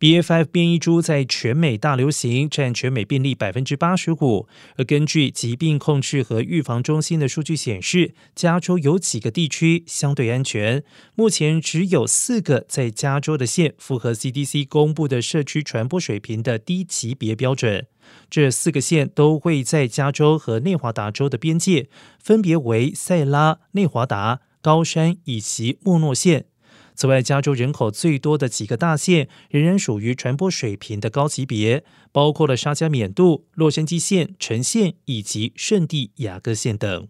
BA.5 变异株在全美大流行，占全美病例百分之八十五。而根据疾病控制和预防中心的数据显示，加州有几个地区相对安全。目前只有四个在加州的县符合 CDC 公布的社区传播水平的低级别标准。这四个县都会在加州和内华达州的边界，分别为塞拉、内华达、高山以及莫诺县。此外，加州人口最多的几个大县仍然属于传播水平的高级别，包括了沙加缅度、洛杉矶县、城县以及圣地亚哥县等。